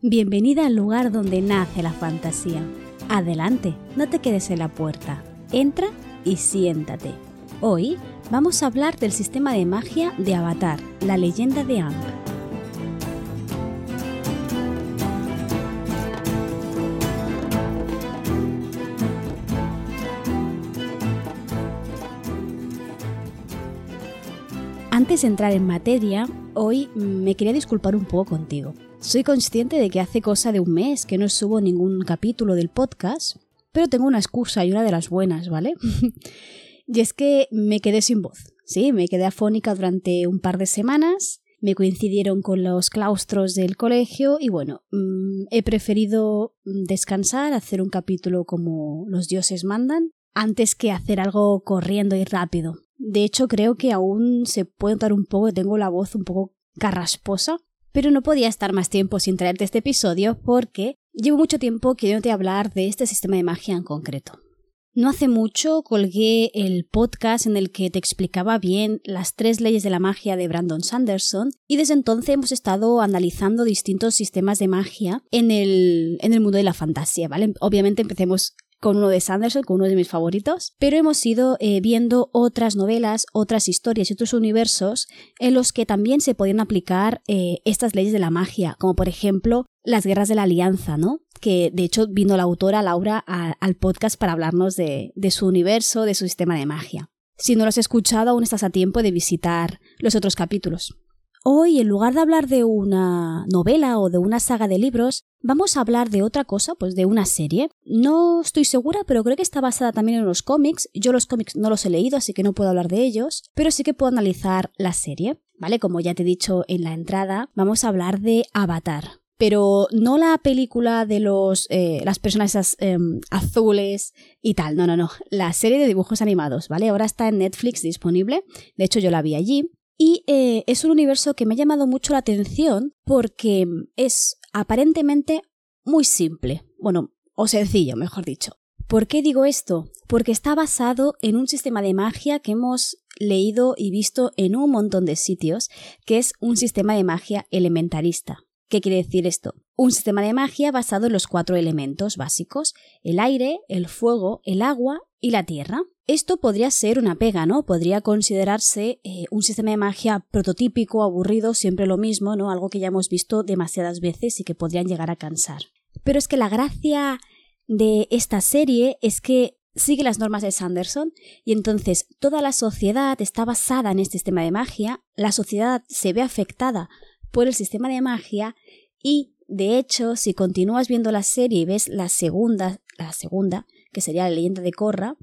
Bienvenida al lugar donde nace la fantasía. Adelante, no te quedes en la puerta. Entra y siéntate. Hoy vamos a hablar del sistema de magia de Avatar, la leyenda de Aang. Antes de entrar en materia, hoy me quería disculpar un poco contigo. Soy consciente de que hace cosa de un mes que no subo ningún capítulo del podcast, pero tengo una excusa y una de las buenas, ¿vale? y es que me quedé sin voz. Sí, me quedé afónica durante un par de semanas, me coincidieron con los claustros del colegio y bueno, mm, he preferido descansar, hacer un capítulo como los dioses mandan, antes que hacer algo corriendo y rápido. De hecho, creo que aún se puede notar un poco, tengo la voz un poco carrasposa, pero no podía estar más tiempo sin traerte este episodio porque llevo mucho tiempo queriéndote hablar de este sistema de magia en concreto. No hace mucho colgué el podcast en el que te explicaba bien las tres leyes de la magia de Brandon Sanderson y desde entonces hemos estado analizando distintos sistemas de magia en el, en el mundo de la fantasía, ¿vale? Obviamente empecemos con uno de Sanderson, con uno de mis favoritos, pero hemos ido eh, viendo otras novelas, otras historias y otros universos en los que también se podían aplicar eh, estas leyes de la magia, como por ejemplo las guerras de la alianza, ¿no? Que de hecho vino la autora Laura al podcast para hablarnos de, de su universo, de su sistema de magia. Si no lo has escuchado, aún estás a tiempo de visitar los otros capítulos. Hoy, en lugar de hablar de una novela o de una saga de libros, vamos a hablar de otra cosa, pues de una serie. No estoy segura, pero creo que está basada también en los cómics. Yo los cómics no los he leído, así que no puedo hablar de ellos, pero sí que puedo analizar la serie. ¿Vale? Como ya te he dicho en la entrada, vamos a hablar de Avatar. Pero no la película de los eh, las personas em, azules y tal, no, no, no. La serie de dibujos animados, ¿vale? Ahora está en Netflix disponible. De hecho, yo la vi allí. Y eh, es un universo que me ha llamado mucho la atención porque es aparentemente muy simple. Bueno, o sencillo, mejor dicho. ¿Por qué digo esto? Porque está basado en un sistema de magia que hemos leído y visto en un montón de sitios, que es un sistema de magia elementarista. ¿Qué quiere decir esto? Un sistema de magia basado en los cuatro elementos básicos, el aire, el fuego, el agua y la tierra. Esto podría ser una pega, ¿no? Podría considerarse eh, un sistema de magia prototípico, aburrido, siempre lo mismo, ¿no? Algo que ya hemos visto demasiadas veces y que podrían llegar a cansar. Pero es que la gracia de esta serie es que sigue las normas de Sanderson y entonces toda la sociedad está basada en este sistema de magia, la sociedad se ve afectada por el sistema de magia y de hecho si continúas viendo la serie y ves la segunda, la segunda, que sería la leyenda de Korra,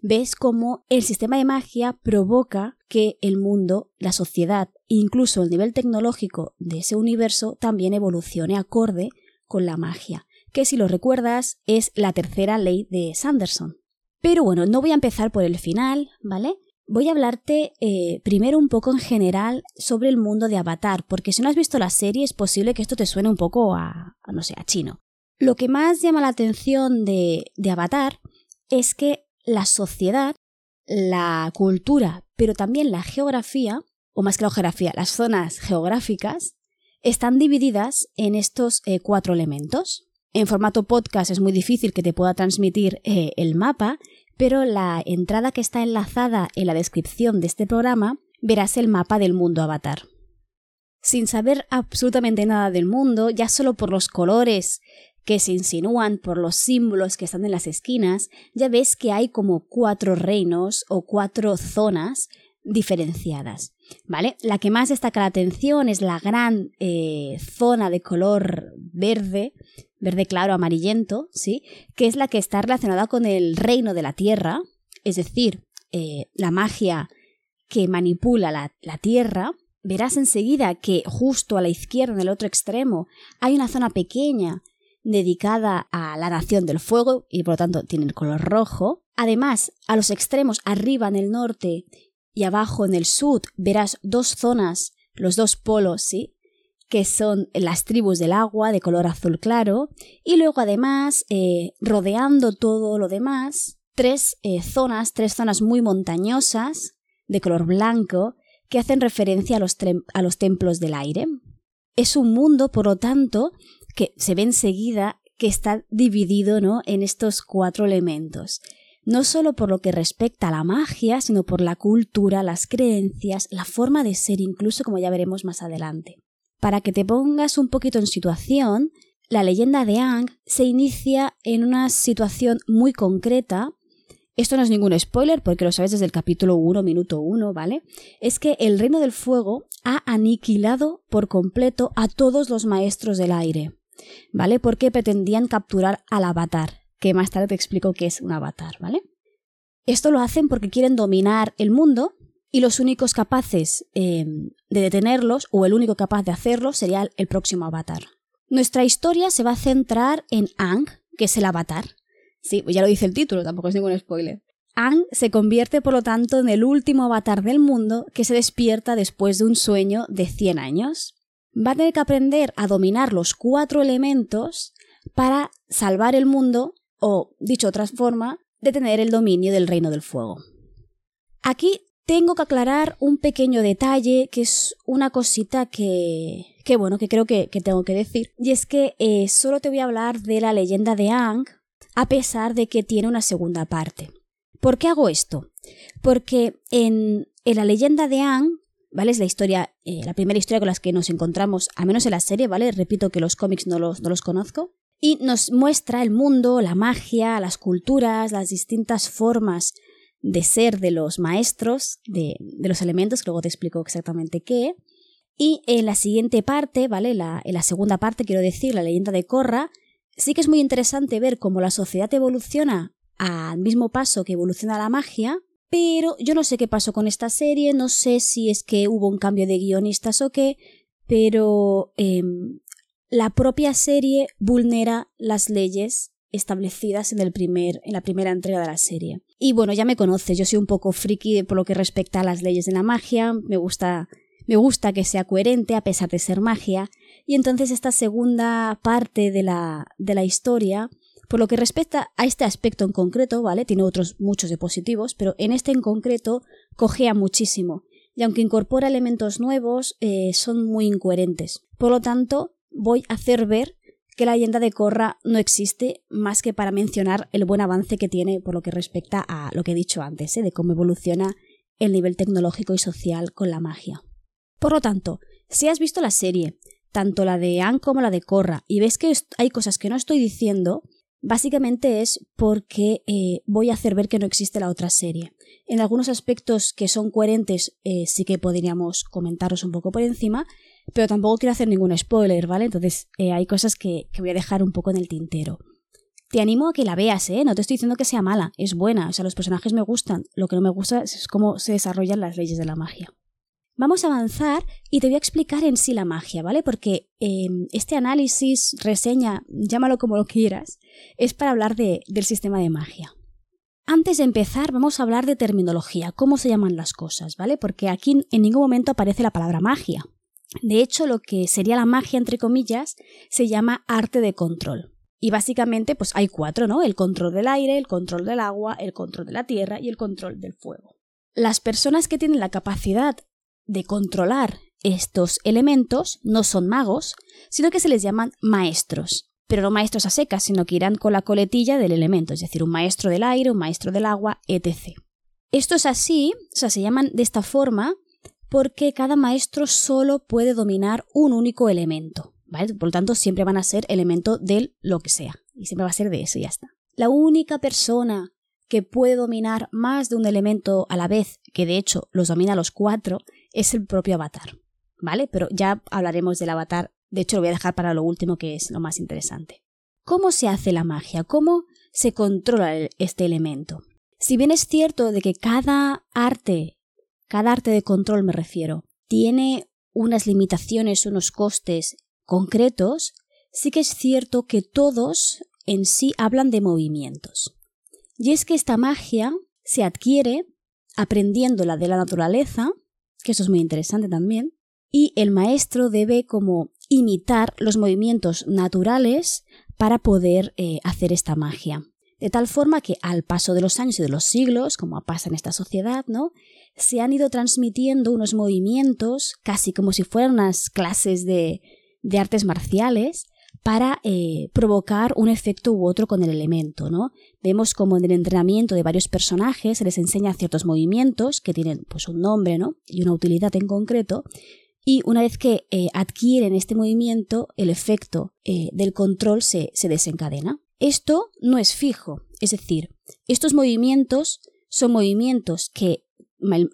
ves cómo el sistema de magia provoca que el mundo, la sociedad, incluso el nivel tecnológico de ese universo también evolucione acorde con la magia, que si lo recuerdas es la tercera ley de Sanderson. Pero bueno, no voy a empezar por el final, ¿vale? Voy a hablarte eh, primero un poco en general sobre el mundo de Avatar, porque si no has visto la serie es posible que esto te suene un poco a, no sé, a chino. Lo que más llama la atención de, Avatar es que la sociedad, la cultura, pero también la geografía, o más que la geografía, las zonas geográficas, están divididas en estos eh, cuatro elementos. En formato podcast es muy difícil que te pueda transmitir eh, el mapa, pero la entrada que está enlazada en la descripción de este programa verás el mapa del mundo avatar. Sin saber absolutamente nada del mundo, ya solo por los colores que se insinúan por los símbolos que están en las esquinas, ya ves que hay como cuatro reinos o cuatro zonas diferenciadas. ¿Vale? La que más destaca la atención es la gran eh, zona de color verde, verde claro, amarillento, ¿sí? Que es la que está relacionada con el reino de la tierra, es decir, eh, la magia que manipula la, la tierra. Verás enseguida que justo a la izquierda, en el otro extremo, hay una zona pequeña dedicada a la nación del fuego y por lo tanto tiene el color rojo. Además, a los extremos, arriba en el norte y abajo en el sur, verás dos zonas, los dos polos, ¿sí? que son las tribus del agua de color azul claro, y luego además, eh, rodeando todo lo demás, tres eh, zonas, tres zonas muy montañosas de color blanco, que hacen referencia a los, a los templos del aire. Es un mundo, por lo tanto, que se ve enseguida que está dividido ¿no? en estos cuatro elementos. No solo por lo que respecta a la magia, sino por la cultura, las creencias, la forma de ser, incluso como ya veremos más adelante. Para que te pongas un poquito en situación, la leyenda de Ang se inicia en una situación muy concreta. Esto no es ningún spoiler porque lo sabes desde el capítulo 1, minuto 1, ¿vale? Es que el reino del fuego ha aniquilado por completo a todos los maestros del aire. ¿Vale? Porque pretendían capturar al avatar, que más tarde te explico qué es un avatar, ¿vale? Esto lo hacen porque quieren dominar el mundo y los únicos capaces em, de detenerlos, o el único capaz de hacerlo, sería el próximo avatar. Nuestra historia se va a centrar en Ang, que es el avatar. Sí, ya lo dice el título, tampoco es ningún spoiler. Ang se convierte, por lo tanto, en el último avatar del mundo que se despierta después de un sueño de 100 años va a tener que aprender a dominar los cuatro elementos para salvar el mundo o, dicho de otra forma, detener el dominio del reino del fuego. Aquí tengo que aclarar un pequeño detalle que es una cosita que, que bueno, que creo que, tengo que decir. Y es que eh, solo te voy a hablar de la leyenda de Ang, a pesar de que tiene una segunda parte. ¿Por qué hago esto? Porque en, en la leyenda de Ang ¿vale? Es la historia, eh, la primera historia con la que nos encontramos, a menos en la serie, ¿vale? Repito que los cómics no los, no los conozco. Y nos muestra el mundo, la magia, las culturas, las distintas formas de ser de los maestros, de, de los elementos, que luego te explico exactamente qué. Y en la siguiente parte, ¿vale? La, en la segunda parte, quiero decir, la leyenda de Korra, sí que es muy interesante ver cómo la sociedad evoluciona al mismo paso que evoluciona la magia, pero yo no sé qué pasó con esta serie, no sé si es que hubo un cambio de guionistas o qué, pero em, la propia serie vulnera las leyes establecidas en, el primer, en la primera entrega de la serie. Y bueno, ya me conoces, yo soy un poco friki por lo que respecta a las leyes de la magia, me gusta, me gusta que sea coherente a pesar de ser magia, y entonces esta segunda parte de la, de la historia por lo que respecta a este aspecto en concreto, ¿vale? Tiene otros muchos de positivos, pero en este en concreto cojea muchísimo. Y aunque incorpora elementos nuevos, eh, son muy incoherentes. Por lo tanto, voy a hacer ver que la leyenda de Corra no existe más que para mencionar el buen avance que tiene por lo que respecta a lo que he dicho antes, ¿eh? de cómo evoluciona el nivel tecnológico y social con la magia. Por lo tanto, si has visto la serie, tanto la de Anne como la de Corra, y ves que hay cosas que no estoy diciendo, Básicamente es porque eh, voy a hacer ver que no existe la otra serie. En algunos aspectos que son coherentes eh, sí que podríamos comentaros un poco por encima, pero tampoco quiero hacer ningún spoiler, ¿vale? Entonces eh, hay cosas que, que voy a dejar un poco en el tintero. Te animo a que la veas, ¿eh? No te estoy diciendo que sea mala, es buena, o sea, los personajes me gustan, lo que no me gusta es cómo se desarrollan las leyes de la magia. Vamos a avanzar y te voy a explicar en sí la magia, ¿vale? Porque em, este análisis, reseña, llámalo como lo quieras, es para hablar de, del sistema de magia. Antes de empezar, vamos a hablar de terminología, cómo se llaman las cosas, ¿vale? Porque aquí en ningún momento aparece la palabra magia. De hecho, lo que sería la magia, entre comillas, se llama arte de control. Y básicamente, pues hay cuatro, ¿no? El control del aire, el control del agua, el control de la tierra y el control del fuego. Las personas que tienen la capacidad de controlar estos elementos no son magos, sino que se les llaman maestros. Pero no maestros a secas, sino que irán con la coletilla del elemento, es decir, un maestro del aire, un maestro del agua, etc. Esto es así, o sea, se llaman de esta forma porque cada maestro solo puede dominar un único elemento. ¿vale? Por lo tanto, siempre van a ser elemento del lo que sea. Y siempre va a ser de eso y ya está. La única persona que puede dominar más de un elemento a la vez, que de hecho los domina los cuatro, es el propio avatar. ¿Vale? Pero ya hablaremos del avatar. De hecho, lo voy a dejar para lo último, que es lo más interesante. ¿Cómo se hace la magia? ¿Cómo se controla este elemento? Si bien es cierto de que cada arte, cada arte de control me refiero, tiene unas limitaciones, unos costes concretos, sí que es cierto que todos en sí hablan de movimientos. Y es que esta magia se adquiere aprendiéndola de la naturaleza que eso es muy interesante también, y el maestro debe como imitar los movimientos naturales para poder eh, hacer esta magia. De tal forma que al paso de los años y de los siglos, como pasa en esta sociedad, ¿no? Se han ido transmitiendo unos movimientos casi como si fueran unas clases de, de artes marciales para eh, provocar un efecto u otro con el elemento, ¿no? Vemos como en el entrenamiento de varios personajes se les enseña ciertos movimientos que tienen pues un nombre, ¿no? Y una utilidad en concreto. Y una vez que eh, adquieren este movimiento, el efecto eh, del control se, se desencadena. Esto no es fijo, es decir, estos movimientos son movimientos que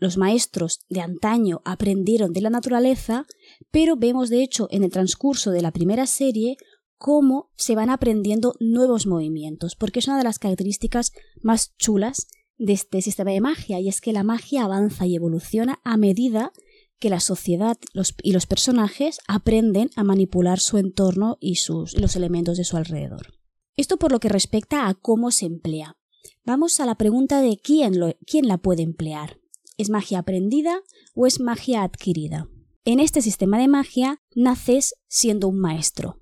los maestros de antaño aprendieron de la naturaleza, pero vemos de hecho en el transcurso de la primera serie cómo se van aprendiendo nuevos movimientos, porque es una de las características más chulas de este sistema de magia, y es que la magia avanza y evoluciona a medida que la sociedad y los personajes aprenden a manipular su entorno y, sus, los elementos de su alrededor. Esto por lo que respecta a cómo se emplea. Vamos a la pregunta de quién, quién la puede emplear. ¿Es magia aprendida o es magia adquirida? En este sistema de magia naces siendo un maestro.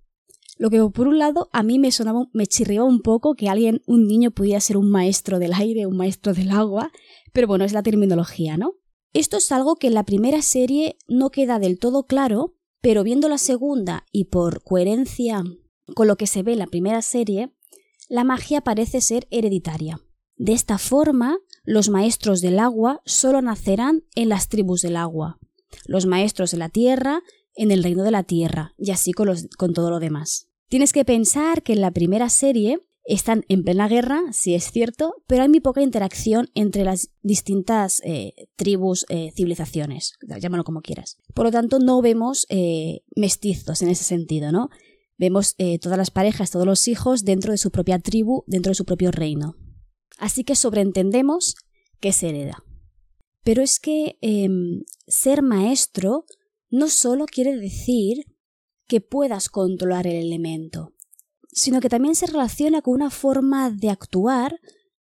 Lo que por un lado a mí me sonaba, me chirriaba un poco que alguien, un niño pudiera ser un maestro del aire, un maestro del agua, pero bueno, es la terminología, ¿no? Esto es algo que en la primera serie no queda del todo claro, pero viendo la segunda y por coherencia con lo que se ve en la primera serie, la magia parece ser hereditaria. De esta forma, los maestros del agua solo nacerán en las tribus del agua, los maestros de la tierra en el reino de la tierra, y así con, con todo lo demás. Tienes que pensar que en la primera serie están en plena guerra, sí es cierto, pero hay muy poca interacción entre las distintas eh, tribus, eh, civilizaciones, llámalo como quieras. Por lo tanto, no vemos eh, mestizos en ese sentido, ¿no? Vemos todas las parejas, todos los hijos dentro de su propia tribu, dentro de su propio reino. Así que sobreentendemos que se hereda. Pero es que em, ser maestro no solo quiere decir que puedas controlar el elemento, sino que también se relaciona con una forma de actuar,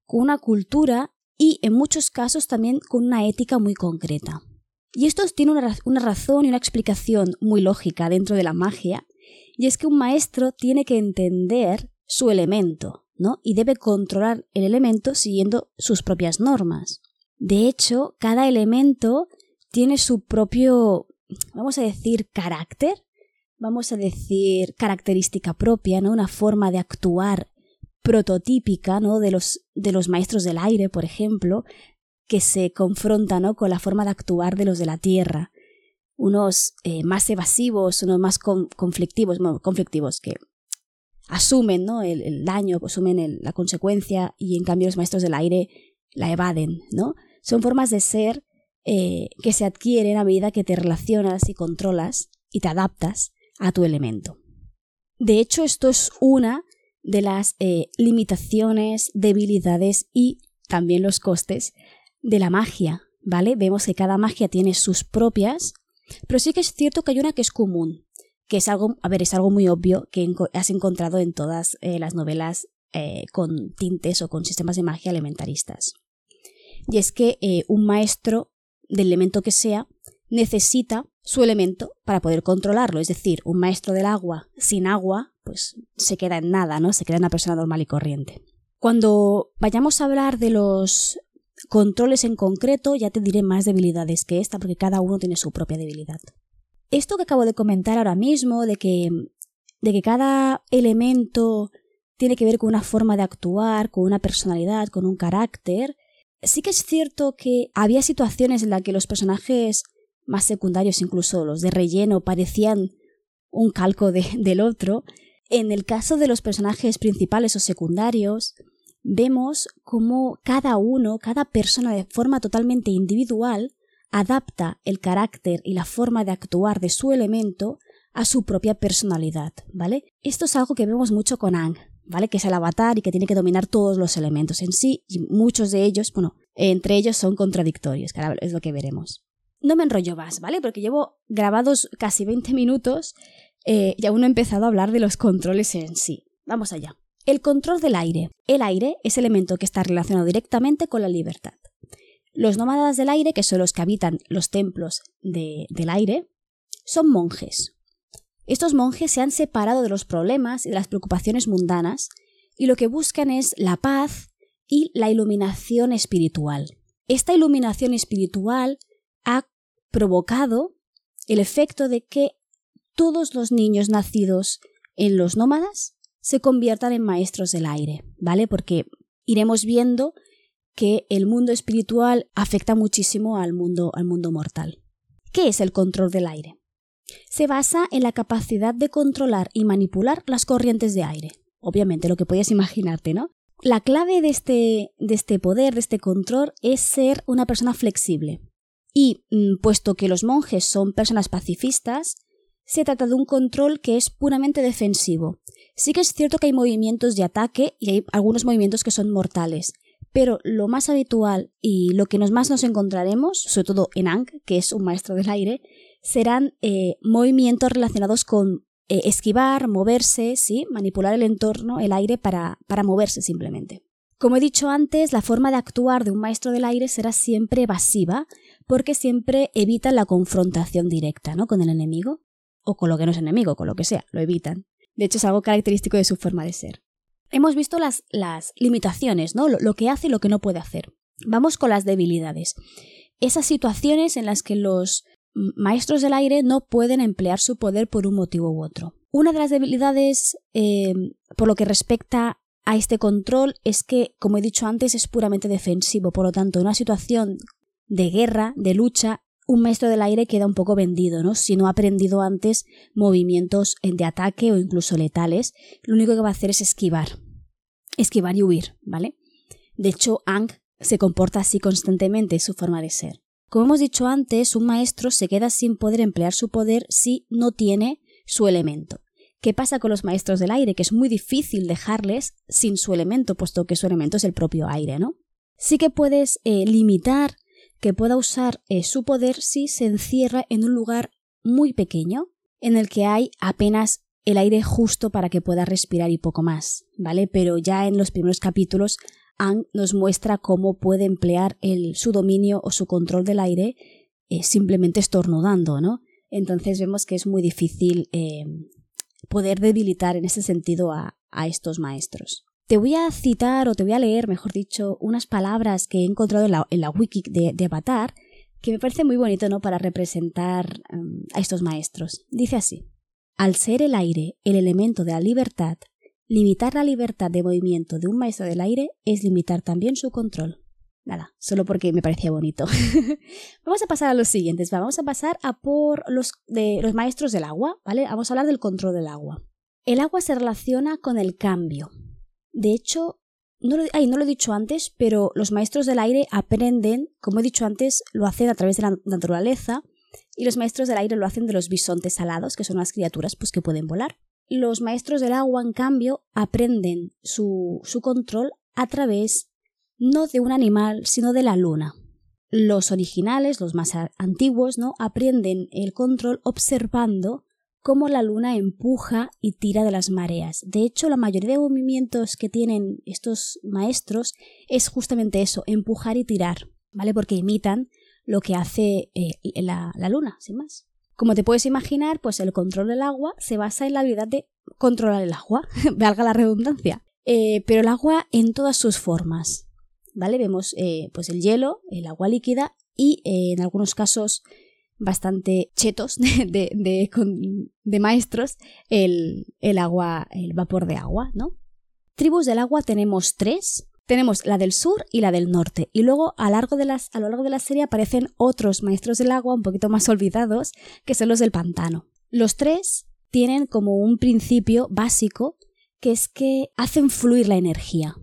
con una cultura y en muchos casos también con una ética muy concreta. Y esto tiene una, razón y una explicación muy lógica dentro de la magia, y es que un maestro tiene que entender su elemento, ¿no? Y debe controlar el elemento siguiendo sus propias normas. De hecho, cada elemento tiene su propio, vamos a decir, carácter, vamos a decir, característica propia, ¿no? Una forma de actuar prototípica, ¿no? De los, de los maestros del aire, por ejemplo, que se confronta, ¿no? Con la forma de actuar de los de la tierra. Unos eh, más evasivos, unos más conflictivos, conflictivos, que asumen, ¿no? El, daño, asumen la consecuencia, y en cambio los maestros del aire la evaden, ¿no? Son formas de ser eh, que se adquieren a medida que te relacionas y controlas y te adaptas a tu elemento. De hecho, esto es una de las eh, limitaciones, debilidades y también los costes de la magia, ¿vale? Vemos que cada magia tiene sus propias, pero sí que es cierto que hay una que es común, que es algo, a ver, es algo muy obvio que has encontrado en todas eh, las novelas eh, con tintes o con sistemas de magia elementaristas. Y es que un maestro del elemento que sea necesita su elemento para poder controlarlo. Es decir, un maestro del agua sin agua, pues se queda en nada, ¿no? Se queda en una persona normal y corriente. Cuando vayamos a hablar de los controles en concreto, ya te diré más debilidades que esta, porque cada uno tiene su propia debilidad. Esto que acabo de comentar ahora mismo, de que, de que cada elemento tiene que ver con una forma de actuar, con una personalidad, con un carácter, sí que es cierto que había situaciones en las que los personajes más secundarios, incluso los de relleno, parecían un calco del otro. En el caso de los personajes principales o secundarios, vemos cómo cada uno, cada persona de forma totalmente individual, adapta el carácter y la forma de actuar de su elemento a su propia personalidad, ¿vale? Esto es algo que vemos mucho con Ang, ¿vale? Que es el avatar y que tiene que dominar todos los elementos en sí, y muchos de ellos, bueno, entre ellos son contradictorios, que es lo que veremos no me enrollo más, ¿vale? Porque llevo grabados casi 20 minutos eh, y aún no he empezado a hablar de los controles en sí. Vamos allá. El control del aire. El aire es elemento que está relacionado directamente con la libertad. Los nómadas del aire, que son los que habitan los templos del aire, son monjes. Estos monjes se han separado de los problemas y de las preocupaciones mundanas y lo que buscan es la paz y la iluminación espiritual. Esta iluminación espiritual ha provocado el efecto de que todos los niños nacidos en los nómadas se conviertan en maestros del aire, ¿vale? Porque iremos viendo que el mundo espiritual afecta muchísimo al mundo, al mundo mortal. ¿Qué es el control del aire? Se basa en la capacidad de controlar y manipular las corrientes de aire. Obviamente, lo que podías imaginarte, ¿no? La clave de este, de este poder, de este control, es ser una persona flexible. Y, mm, puesto que los monjes son personas pacifistas, se trata de un control que es puramente defensivo. Sí que es cierto que hay movimientos de ataque y hay algunos movimientos que son mortales, pero lo más habitual y lo que nos más nos encontraremos, sobre todo en Ang, que es un maestro del aire, serán eh, movimientos relacionados con eh, esquivar, moverse, ¿sí? manipular el entorno, el aire para, para moverse simplemente. Como he dicho antes, la forma de actuar de un maestro del aire será siempre evasiva, porque siempre evita la confrontación directa ¿no? con el enemigo, o con lo que no es enemigo, con lo que sea, lo evitan. De hecho, es algo característico de su forma de ser. Hemos visto las, las limitaciones, ¿no? lo que hace y lo que no puede hacer. Vamos con las debilidades. Esas situaciones en las que los maestros del aire no pueden emplear su poder por un motivo u otro. Una de las debilidades eh, por lo que respecta a este control es que, como he dicho antes, es puramente defensivo. Por lo tanto, una situación de guerra, de lucha, un maestro del aire queda un poco vendido, ¿no? Si no ha aprendido antes movimientos de ataque o incluso letales, lo único que va a hacer es esquivar. Esquivar y huir, ¿vale? De hecho, Ang se comporta así constantemente, es su forma de ser. Como hemos dicho antes, un maestro se queda sin poder emplear su poder si no tiene su elemento. ¿Qué pasa con los maestros del aire? Que es muy difícil dejarles sin su elemento, puesto que su elemento es el propio aire, ¿no? Sí que puedes eh, limitar que pueda usar eh, su poder si se encierra en un lugar muy pequeño, en el que hay apenas el aire justo para que pueda respirar y poco más, ¿vale? Pero ya en los primeros capítulos Ang nos muestra cómo puede emplear su dominio o su control del aire eh, simplemente estornudando, ¿no? Entonces vemos que es muy difícil eh, poder debilitar en ese sentido a, estos maestros. Te voy a citar, o te voy a leer, mejor dicho, unas palabras que he encontrado en la, wiki de, Avatar, que me parece muy bonito, ¿no?, para representar um, a estos maestros. Dice así. Al ser el aire el elemento de la libertad, Limitar la libertad de movimiento de un maestro del aire es limitar también su control. Nada, solo porque me parecía bonito. vamos a pasar a los siguientes. Vamos a pasar a por los, de, los maestros del agua, ¿vale? Vamos a hablar del control del agua. El agua se relaciona con el cambio. De hecho, no lo, no lo he dicho antes, pero los maestros del aire aprenden, como he dicho antes, lo hacen a través de la naturaleza y los maestros del aire lo hacen de los bisontes alados, que son las criaturas pues, que pueden volar. Los maestros del agua, en cambio, aprenden su, su control a través no de un animal, sino de la luna. Los originales, los más antiguos, ¿no? aprenden el control observando cómo la luna empuja y tira de las mareas. De hecho, la mayoría de movimientos que tienen estos maestros es justamente eso, empujar y tirar, ¿vale? Porque imitan lo que hace eh, la, la luna, sin más. Como te puedes imaginar, pues el control del agua se basa en la habilidad de controlar el agua, valga la redundancia. Eh, pero el agua en todas sus formas. ¿Vale? Vemos eh, pues el hielo, el agua líquida y en algunos casos bastante chetos de, de, maestros el, el, agua, el vapor de agua, ¿no? Tribus del agua tenemos tres, tenemos la del sur y la del norte. Y luego a, largo de las, a lo largo de la serie aparecen otros maestros del agua un poquito más olvidados, que son los del pantano. Los tres tienen como un principio básico, que es que hacen fluir la energía.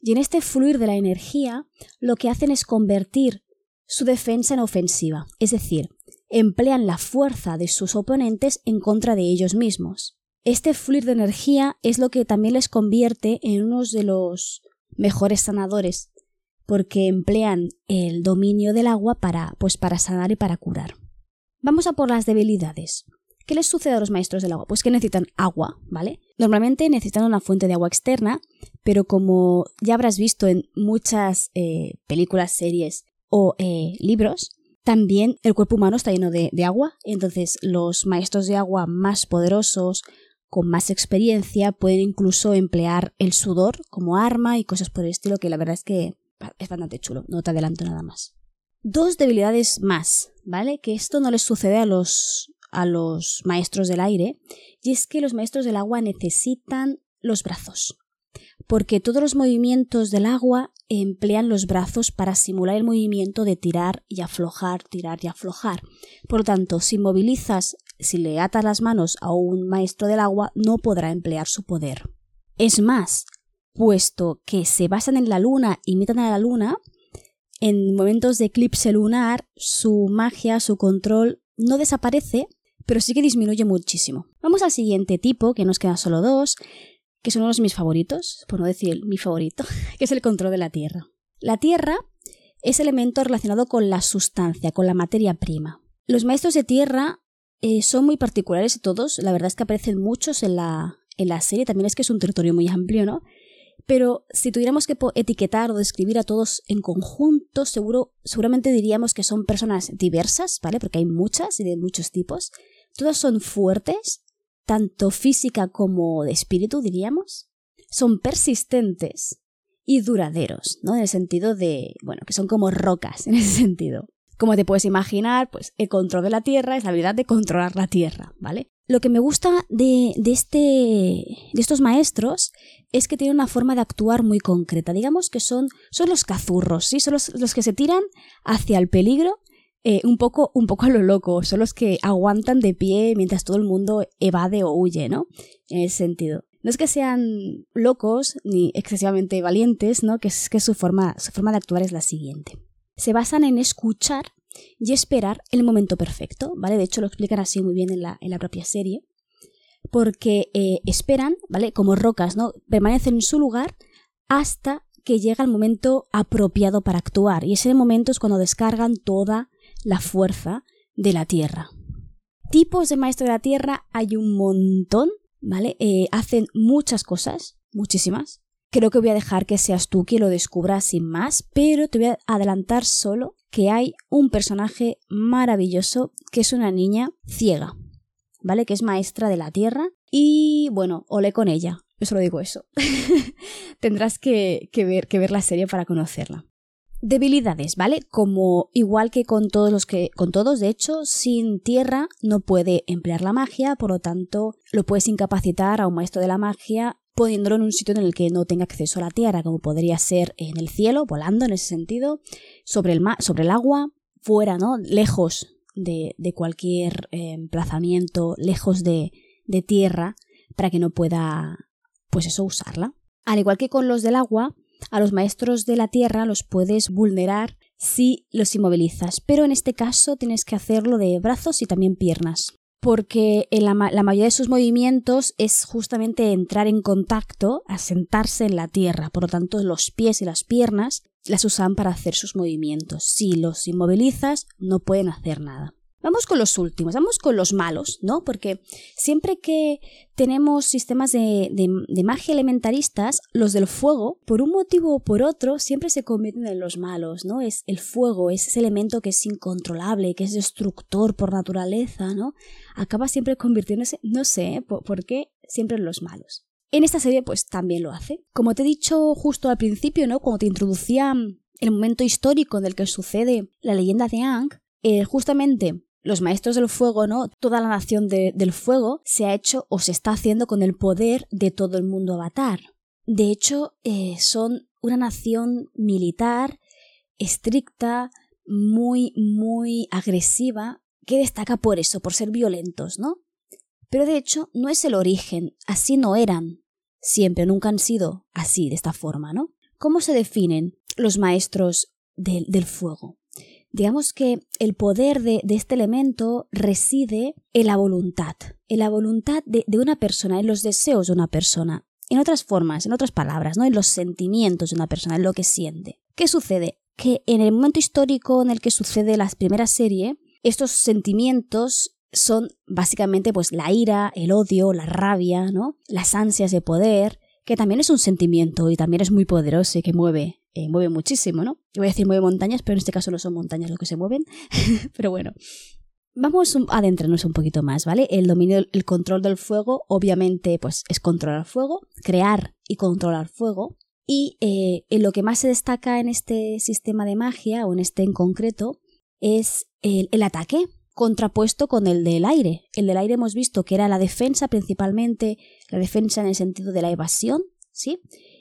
Y en este fluir de la energía, lo que hacen es convertir su defensa en ofensiva, es decir, emplean la fuerza de sus oponentes en contra de ellos mismos. Este fluir de energía es lo que también les convierte en unos de los mejores sanadores, porque emplean el dominio del agua para, pues para sanar y para curar. Vamos a por las debilidades. ¿Qué les sucede a los maestros del agua? Pues que necesitan agua, ¿vale? Normalmente necesitan una fuente de agua externa, pero como ya habrás visto en muchas eh, películas, series o eh, libros, también el cuerpo humano está lleno de, agua, entonces los maestros de agua más poderosos, con más experiencia pueden incluso emplear el sudor como arma y cosas por el estilo que la verdad es que es bastante chulo, no te adelanto nada más. Dos debilidades más, ¿vale? Que esto no les sucede a los, a los maestros del aire, y es que los maestros del agua necesitan los brazos, porque todos los movimientos del agua emplean los brazos para simular el movimiento de tirar y aflojar, tirar y aflojar. Por lo tanto, si movilizas, si le atas las manos a un maestro del agua, no podrá emplear su poder. Es más, puesto que se basan en la luna, imitan a la luna, en momentos de eclipse lunar, su magia, su control no desaparece, pero sí que disminuye muchísimo. Vamos al siguiente tipo, que nos quedan solo dos, que son uno de mis favoritos, por no decir mi favorito, que es el control de la Tierra. La Tierra es elemento relacionado con la sustancia, con la materia prima. Los maestros de Tierra eh, son muy particulares todos, la verdad es que aparecen muchos en la, en la serie, también es que es un territorio muy amplio, ¿no? Pero si tuviéramos que etiquetar o describir a todos en conjunto, seguro, seguramente diríamos que son personas diversas, ¿vale? Porque hay muchas y de muchos tipos. Todas son fuertes, tanto física como de espíritu, diríamos. Son persistentes y duraderos, ¿no? En el sentido de, bueno, que son como rocas, en ese sentido. Como te puedes imaginar, pues el control de la Tierra es la habilidad de controlar la Tierra, ¿vale? Lo que me gusta de, de, este, de estos maestros es que tienen una forma de actuar muy concreta. Digamos que son, son los cazurros, ¿sí? Son los, los que se tiran hacia el peligro eh, un, poco, un poco a lo loco. Son los que aguantan de pie mientras todo el mundo evade o huye, ¿no? En ese sentido. No es que sean locos ni excesivamente valientes, ¿no? Que es que su forma, su forma de actuar es la siguiente. Se basan en escuchar y esperar el momento perfecto, ¿vale? De hecho lo explican así muy bien en la, en la propia serie, porque eh, esperan, ¿vale? Como rocas, ¿no? Permanecen en su lugar hasta que llega el momento apropiado para actuar, y ese momento es cuando descargan toda la fuerza de la Tierra. Tipos de maestro de la Tierra hay un montón, ¿vale? Eh, hacen muchas cosas, muchísimas. Creo que voy a dejar que seas tú quien lo descubra sin más, pero te voy a adelantar solo que hay un personaje maravilloso que es una niña ciega, ¿vale? Que es maestra de la tierra y bueno, ole con ella. Yo solo digo eso. Tendrás que, ver, que ver la serie para conocerla. Debilidades, ¿vale? Como igual que con todos los que, con todos, de hecho, sin tierra no puede emplear la magia, por lo tanto, lo puedes incapacitar a un maestro de la magia poniéndolo en un sitio en el que no tenga acceso a la tierra, como podría ser en el cielo, volando en ese sentido, sobre el, sobre el agua, fuera, ¿no? Lejos de, cualquier eh, emplazamiento, lejos de, de tierra, para que no pueda, pues eso, usarla. Al igual que con los del agua, a los maestros de la tierra los puedes vulnerar si los inmovilizas, pero en este caso tienes que hacerlo de brazos y también piernas porque la, la, mayoría de sus movimientos es justamente entrar en contacto, asentarse en la tierra. Por lo tanto, los pies y las piernas las usan para hacer sus movimientos. Si los inmovilizas, no pueden hacer nada. Vamos con los últimos, vamos con los malos, ¿no? Porque siempre que tenemos sistemas de, magia elementaristas, los del fuego, por un motivo o por otro, siempre se convierten en los malos, ¿no? Es el fuego, es ese elemento que es incontrolable, que es destructor por naturaleza, ¿no? Acaba siempre convirtiéndose, no sé ¿eh? por, qué, siempre en los malos. En esta serie, pues también lo hace. Como te he dicho justo al principio, ¿no? Cuando te introducía el momento histórico en el que sucede la leyenda de Ang, eh, justamente los maestros del fuego, ¿no? Toda la nación del fuego se ha hecho o se está haciendo con el poder de todo el mundo avatar. De hecho, eh, son una nación militar, estricta, muy, muy agresiva, que destaca por eso, por ser violentos, ¿no? Pero de hecho, no es el origen, así no eran. Siempre, nunca han sido así, de esta forma, ¿no? ¿Cómo se definen los maestros del fuego? Digamos que el poder de, este elemento reside en la voluntad, en la voluntad de, una persona, en los deseos de una persona, en otras formas, en otras palabras, ¿no? en los sentimientos de una persona, en lo que siente. ¿Qué sucede? Que en el momento histórico en el que sucede la primera serie, estos sentimientos son básicamente pues la ira, el odio, la rabia, ¿no? Las ansias de poder, que también es un sentimiento y también es muy poderoso y que mueve eh, mueve muchísimo, ¿no? Voy a decir mueve montañas, pero en este caso no son montañas lo que se mueven. pero bueno. Vamos a adentrarnos un poquito más, ¿vale? El dominio, el control del fuego, obviamente, pues es controlar fuego, crear y controlar fuego. Y eh, lo que más se destaca en este sistema de magia, o en este en concreto, es el, el ataque. contrapuesto con el del aire. El del aire hemos visto que era la defensa principalmente, la defensa en el sentido de la evasión, ¿sí?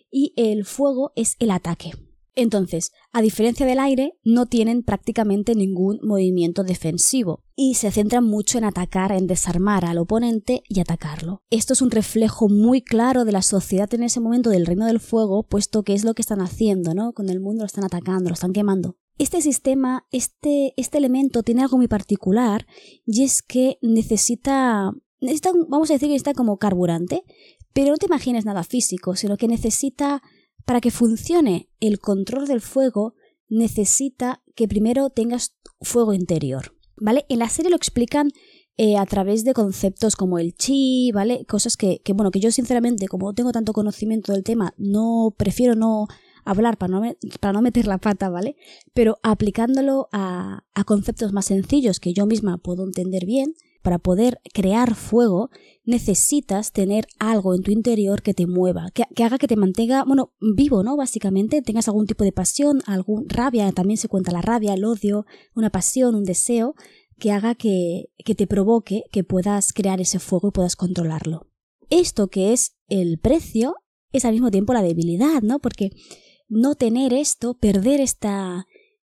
Y el fuego es el ataque. Entonces, a diferencia del aire, no tienen prácticamente ningún movimiento defensivo y se centran mucho en atacar, en desarmar al oponente y atacarlo. Esto es un reflejo muy claro de la sociedad en ese momento del reino del fuego, puesto que es lo que están haciendo, ¿no? Con el mundo lo están atacando, lo están quemando. Este sistema, este, este elemento tiene algo muy particular y es que necesita, necesita, vamos a decir que está como carburante, pero no te imagines nada físico, sino que necesita para que funcione el control del fuego, necesita que primero tengas fuego interior. ¿Vale? En la serie lo explican eh, a través de conceptos como el chi, ¿vale? Cosas que, bueno, que yo sinceramente, como tengo tanto conocimiento del tema, no prefiero no hablar para no, para no meter la pata, ¿vale? Pero aplicándolo a, a conceptos más sencillos que yo misma puedo entender bien, para poder crear fuego, necesitas tener algo en tu interior que te mueva, que, haga que te mantenga, bueno, vivo, ¿no? Básicamente, tengas algún tipo de pasión, algún rabia, también se cuenta la rabia, el odio, una pasión, un deseo, que haga que, que te provoque que puedas crear ese fuego y puedas controlarlo. Esto que es el precio es al mismo tiempo la debilidad, ¿no? Porque no tener esto, perder esta,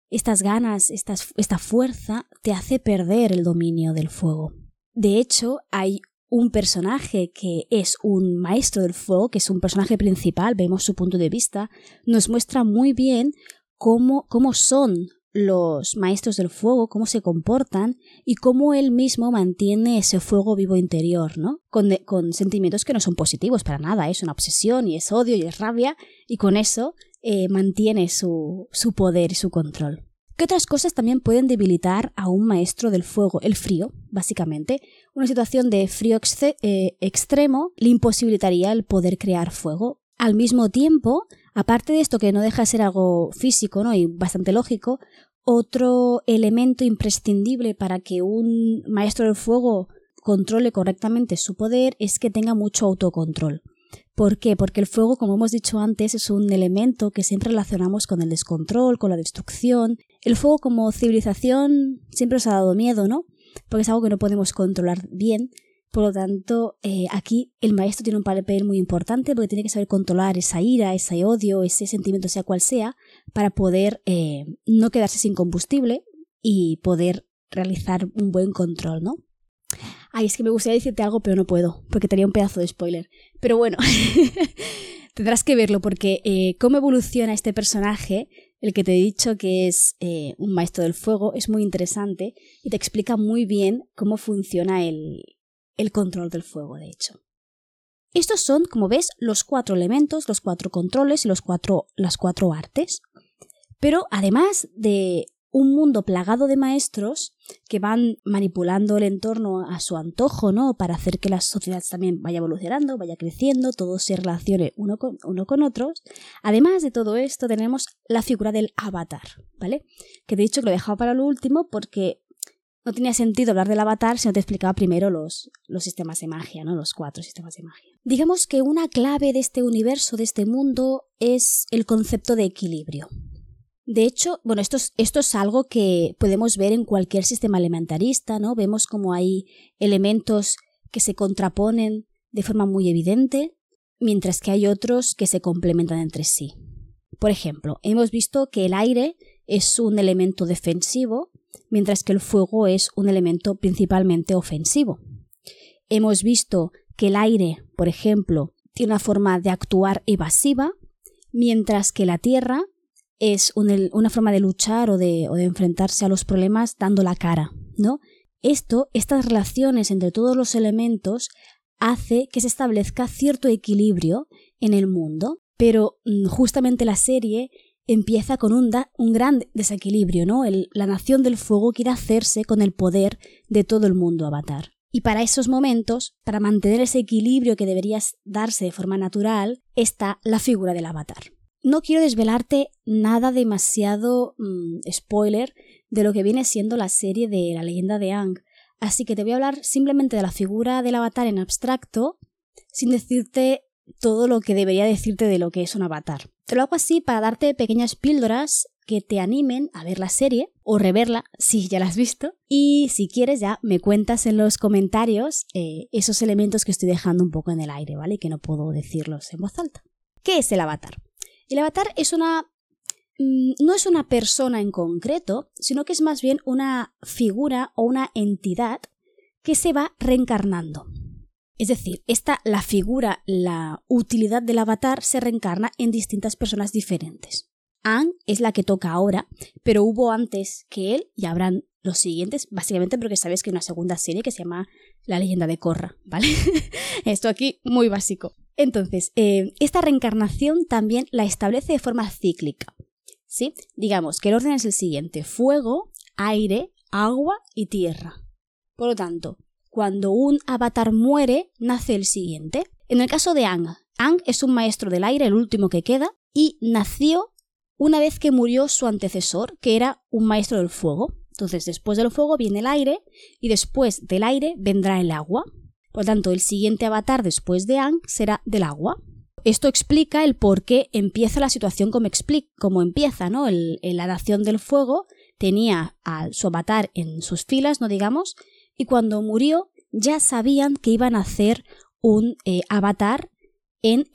estas ganas, esta fuerza, te hace perder el dominio del fuego. De hecho, hay un personaje que es un maestro del fuego, que es un personaje principal, vemos su punto de vista, nos muestra muy bien cómo, cómo son los maestros del fuego, cómo se comportan y cómo él mismo mantiene ese fuego vivo interior, ¿no? Con, sentimientos que no son positivos para nada, es una obsesión y es odio y es rabia y con eso eh, mantiene su, su poder y su control. ¿Qué otras cosas también pueden debilitar a un maestro del fuego? El frío, básicamente. Una situación de frío eh, extremo le imposibilitaría el poder crear fuego. Al mismo tiempo, aparte de esto que no deja de ser algo físico ¿no? y bastante lógico, otro elemento imprescindible para que un maestro del fuego controle correctamente su poder es que tenga mucho autocontrol. ¿Por qué? Porque el fuego, como hemos dicho antes, es un elemento que siempre relacionamos con el descontrol, con la destrucción. El fuego como civilización siempre nos ha dado miedo, ¿no? Porque es algo que no podemos controlar bien. Por lo tanto, eh, aquí el maestro tiene un papel muy importante porque tiene que saber controlar esa ira, ese odio, ese sentimiento, sea cual sea, para poder eh, no quedarse sin combustible y poder realizar un buen control, ¿no? Ay, es que me gustaría decirte algo, pero no puedo, porque tenía un pedazo de spoiler. Pero bueno, tendrás que verlo, porque eh, cómo evoluciona este personaje, el que te he dicho que es eh, un maestro del fuego, es muy interesante y te explica muy bien cómo funciona el, el control del fuego, de hecho. Estos son, como ves, los cuatro elementos, los cuatro controles y los cuatro, las cuatro artes. Pero además de un mundo plagado de maestros que van manipulando el entorno a su antojo, ¿no? Para hacer que la sociedad también vaya evolucionando, vaya creciendo, todo se relacione uno con, uno con otros. Además de todo esto, tenemos la figura del avatar, ¿vale? Que te he dicho que lo he dejado para lo último porque no tenía sentido hablar del avatar si no te explicaba primero los, los sistemas de magia, ¿no? Los cuatro sistemas de magia. Digamos que una clave de este universo, de este mundo, es el concepto de equilibrio. De hecho, bueno, esto es, esto es algo que podemos ver en cualquier sistema elementarista, ¿no? Vemos como hay elementos que se contraponen de forma muy evidente, mientras que hay otros que se complementan entre sí. Por ejemplo, hemos visto que el aire es un elemento defensivo, mientras que el fuego es un elemento principalmente ofensivo. Hemos visto que el aire, por ejemplo, tiene una forma de actuar evasiva, mientras que la tierra es una forma de luchar o de, o de enfrentarse a los problemas dando la cara, ¿no? Esto, estas relaciones entre todos los elementos, hace que se establezca cierto equilibrio en el mundo, pero mm, justamente la serie empieza con un, un gran desequilibrio, ¿no? la nación del fuego quiere hacerse con el poder de todo el mundo avatar. Y para esos momentos, para mantener ese equilibrio que debería darse de forma natural, está la figura del avatar. No quiero desvelarte nada demasiado mm, spoiler de lo que viene siendo la serie de la leyenda de Ang, así que te voy a hablar simplemente de la figura del avatar en abstracto, sin decirte todo lo que debería decirte de lo que es un avatar. Te lo hago así para darte pequeñas píldoras que te animen a ver la serie o reverla si ya la has visto. Y si quieres ya me cuentas en los comentarios eh, esos elementos que estoy dejando un poco en el aire, ¿vale? Que no puedo decirlos en voz alta. ¿Qué es el avatar? El avatar es una... Mm, no es una persona en concreto, sino que es más bien una figura o una entidad que se va reencarnando. Es decir, esta, la figura, la utilidad del avatar se reencarna en distintas personas diferentes. Ang es la que toca ahora, pero hubo antes que él y habrán los siguientes, básicamente porque sabes que hay una segunda serie que se llama La leyenda de Korra, ¿vale? Esto aquí muy básico. Entonces, eh, esta reencarnación también la establece de forma cíclica. ¿Sí? Digamos que el orden es el siguiente: fuego, aire, agua y tierra. Por lo tanto, cuando un avatar muere, nace el siguiente. En el caso de Ang, Ang es un maestro del aire, el último que queda, y nació una vez que murió su antecesor, que era un maestro del fuego. Entonces, después del fuego viene el aire, y después del aire vendrá el agua. Por tanto, el siguiente avatar después de Ang será del agua. Esto explica el por qué empieza la situación como, empieza, ¿no? la nación del fuego tenía a su avatar en sus filas, no digamos, y cuando murió ya sabían que iban a hacer un eh, avatar en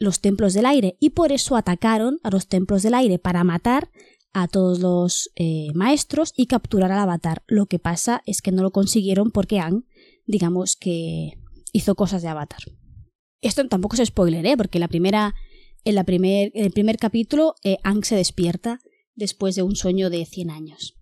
los templos del aire y por eso atacaron a los templos del aire para matar a todos los eh, maestros y capturar al avatar. Lo que pasa es que no lo consiguieron porque Ang, digamos que hizo cosas de avatar. Esto tampoco es spoiler, ¿eh? porque la primera, en, la primer, el primer capítulo eh, Ang se despierta después de un sueño de 100 años.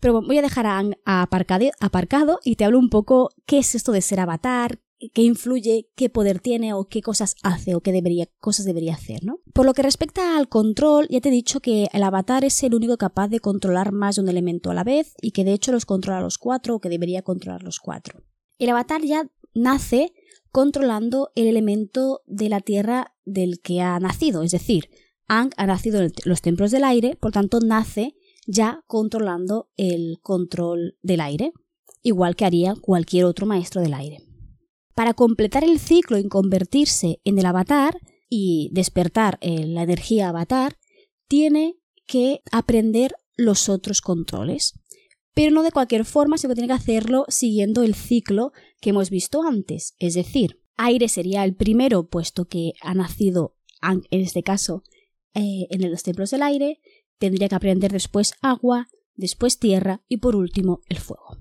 Pero voy a dejar a Ang aparcado y te hablo un poco qué es esto de ser avatar, qué influye, qué poder tiene o qué cosas hace o qué cosas debería hacer, ¿no? Por lo que respecta al control, ya te he dicho que el avatar es el único capaz de controlar más de un elemento a la vez y que de hecho los controla los cuatro o que debería controlar los cuatro. El avatar ya nace controlando el elemento de la tierra del que ha nacido, es decir, Ang ha nacido en los templos del aire, por tanto nace ya controlando el control del aire, igual que haría cualquier otro maestro del aire. Para completar el ciclo y convertirse en el avatar y despertar la energía avatar, tiene que aprender los otros controles. Pero no de cualquier forma, sino que tiene que hacerlo siguiendo el ciclo que hemos visto antes. Es decir, aire sería el primero, puesto que ha nacido, en este caso, eh, en los templos del aire, tendría que aprender después agua, después tierra y por último el fuego.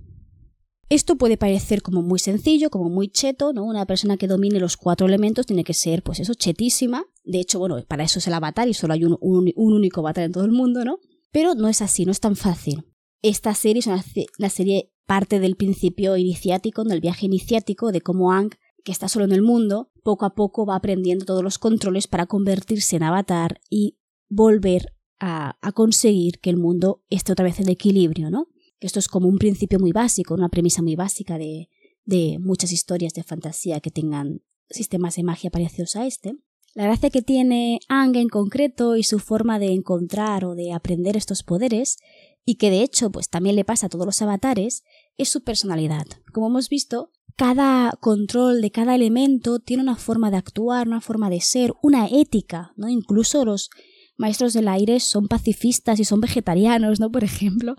Esto puede parecer como muy sencillo, como muy cheto, ¿no? Una persona que domine los cuatro elementos tiene que ser, pues eso, chetísima. De hecho, bueno, para eso es el avatar y solo hay un, único avatar en todo el mundo, ¿no? Pero no es así, no es tan fácil. Esta serie es una, serie parte del principio iniciático, del viaje iniciático, de cómo Ang, que está solo en el mundo, poco a poco va aprendiendo todos los controles para convertirse en avatar y volver a, conseguir que el mundo esté otra vez en equilibrio, ¿no? Esto es como un principio muy básico, una premisa muy básica de, de muchas historias de fantasía que tengan sistemas de magia parecidos a este. La gracia que tiene Ang en concreto y su forma de encontrar o de aprender estos poderes, y que de hecho pues también le pasa a todos los avatares, es su personalidad. Como hemos visto, cada control de cada elemento tiene una forma de actuar, una forma de ser, una ética, ¿no? Incluso los maestros del aire son pacifistas y son vegetarianos, ¿no? Por ejemplo.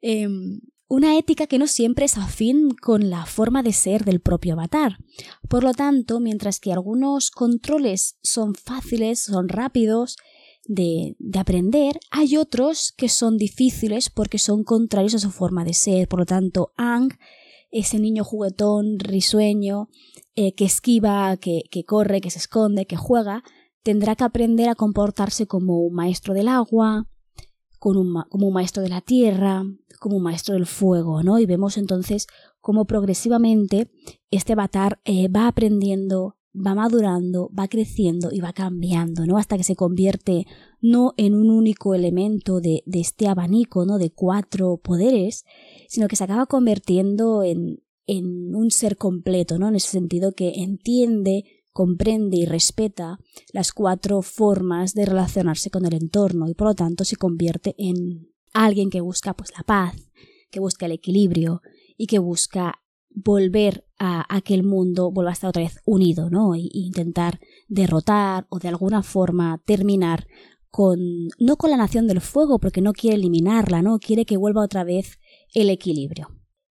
Em, una ética que no siempre es afín con la forma de ser del propio avatar. Por lo tanto, mientras que algunos controles son fáciles, son rápidos de, de, aprender, hay otros que son difíciles porque son contrarios a su forma de ser. Por lo tanto, Ang, ese niño juguetón, risueño, eh, que esquiva, que, que corre, que se esconde, que juega, tendrá que aprender a comportarse como un maestro del agua, como un, maestro de la tierra, como un maestro del fuego, ¿no? Y vemos entonces cómo progresivamente este avatar eh, va aprendiendo, va madurando, va creciendo y va cambiando, ¿no? Hasta que se convierte no en un único elemento de, este abanico, ¿no? De cuatro poderes, sino que se acaba convirtiendo en, en un ser completo, ¿no? En ese sentido que entiende comprende y respeta las cuatro formas de relacionarse con el entorno y por lo tanto se convierte en alguien que busca pues la paz, que busca el equilibrio y que busca volver a, que el mundo vuelva a estar otra vez unido, ¿no? E intentar derrotar o de alguna forma terminar con, no con la nación del fuego, porque no quiere eliminarla, ¿no? Quiere que vuelva otra vez el equilibrio.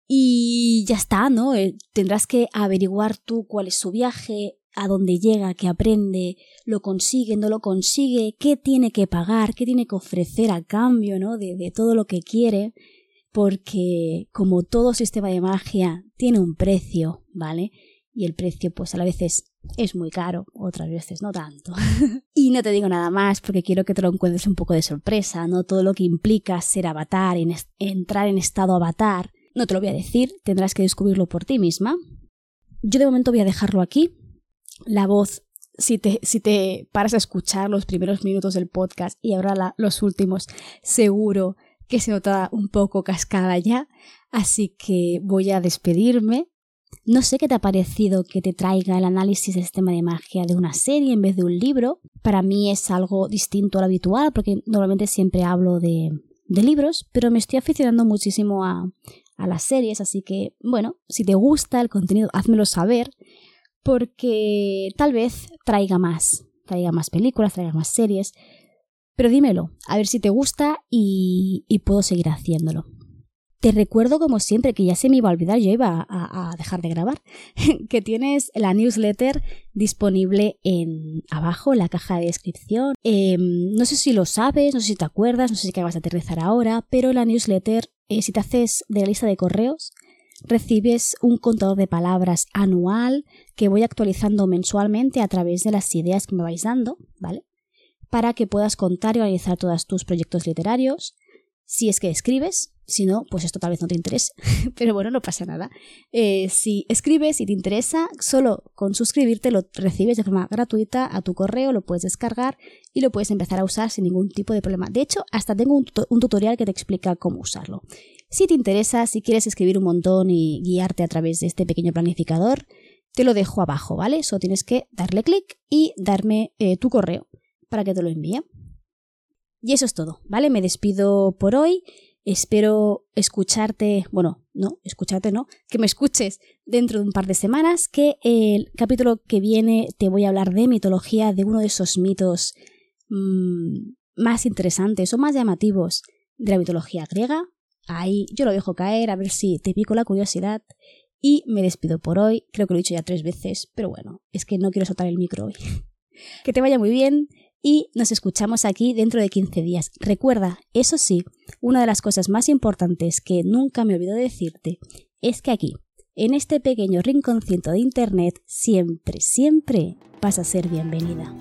Y ya está, ¿no? Eh, tendrás que averiguar tú cuál es su viaje, a dónde llega, qué aprende, lo consigue, no lo consigue, qué tiene que pagar, qué tiene que ofrecer a cambio, ¿no? De todo lo que quiere, porque como todo sistema de magia tiene un precio, ¿vale? Y el precio pues a la veces es muy caro, otras veces no tanto. y no te digo nada más porque quiero que te lo encuentres un poco de sorpresa, ¿no? Todo lo que implica ser avatar, entrar en estado avatar, no te lo voy a decir, tendrás que descubrirlo por ti misma. Yo de momento voy a dejarlo aquí. La voz, si te, si te paras a escuchar los primeros minutos del podcast y ahora los últimos, seguro que se nota un poco cascada ya. Así que voy a despedirme. No sé qué te ha parecido que te traiga el análisis del sistema de magia de una serie en vez de un libro. Para mí es algo distinto a lo habitual porque normalmente siempre hablo de, de libros, pero me estoy aficionando muchísimo a, a las series, así que bueno, si te gusta el contenido, házmelo saber porque tal vez traiga más, traiga más películas, traiga más series, pero dímelo, a ver si te gusta y, puedo seguir haciéndolo. Te recuerdo como siempre que ya se me iba a olvidar, yo iba a, dejar de grabar, que tienes la newsletter disponible en abajo en la caja de descripción. Em, no sé si lo sabes, no sé si te acuerdas, no sé si acabas de aterrizar ahora, pero la newsletter, eh, si te haces de la lista de correos, recibes un contador de palabras anual que voy actualizando mensualmente a través de las ideas que me vais dando, ¿vale? Para que puedas contar y organizar todos tus proyectos literarios, si es que escribes, si no, pues esto tal vez no te interese, pero bueno, no pasa nada. Eh, si escribes y te interesa, solo con suscribirte lo recibes de forma gratuita a tu correo, lo puedes descargar y lo puedes empezar a usar sin ningún tipo de problema. De hecho, hasta tengo un, tutorial que te explica cómo usarlo. Si te interesa, si quieres escribir un montón y guiarte a través de este pequeño planificador, te lo dejo abajo, ¿vale? Solo tienes que darle clic y darme eh, tu correo para que te lo envíe. Y eso es todo, ¿vale? Me despido por hoy. Espero escucharte, bueno, no, escucharte no, que me escuches dentro de un par de semanas, que el capítulo que viene te voy a hablar de mitología, de uno de esos mitos mmm, más interesantes o más llamativos de la mitología griega. Ahí yo lo dejo caer, a ver si te pico la curiosidad. Y me despido por hoy, creo que lo he dicho ya tres veces, pero bueno, es que no quiero soltar el micro hoy. que te vaya muy bien, y nos escuchamos aquí dentro de 15 días. Recuerda, eso sí, una de las cosas más importantes que nunca me olvido de decirte es que aquí, en este pequeño rinconcito de Internet, siempre, siempre vas a ser bienvenida.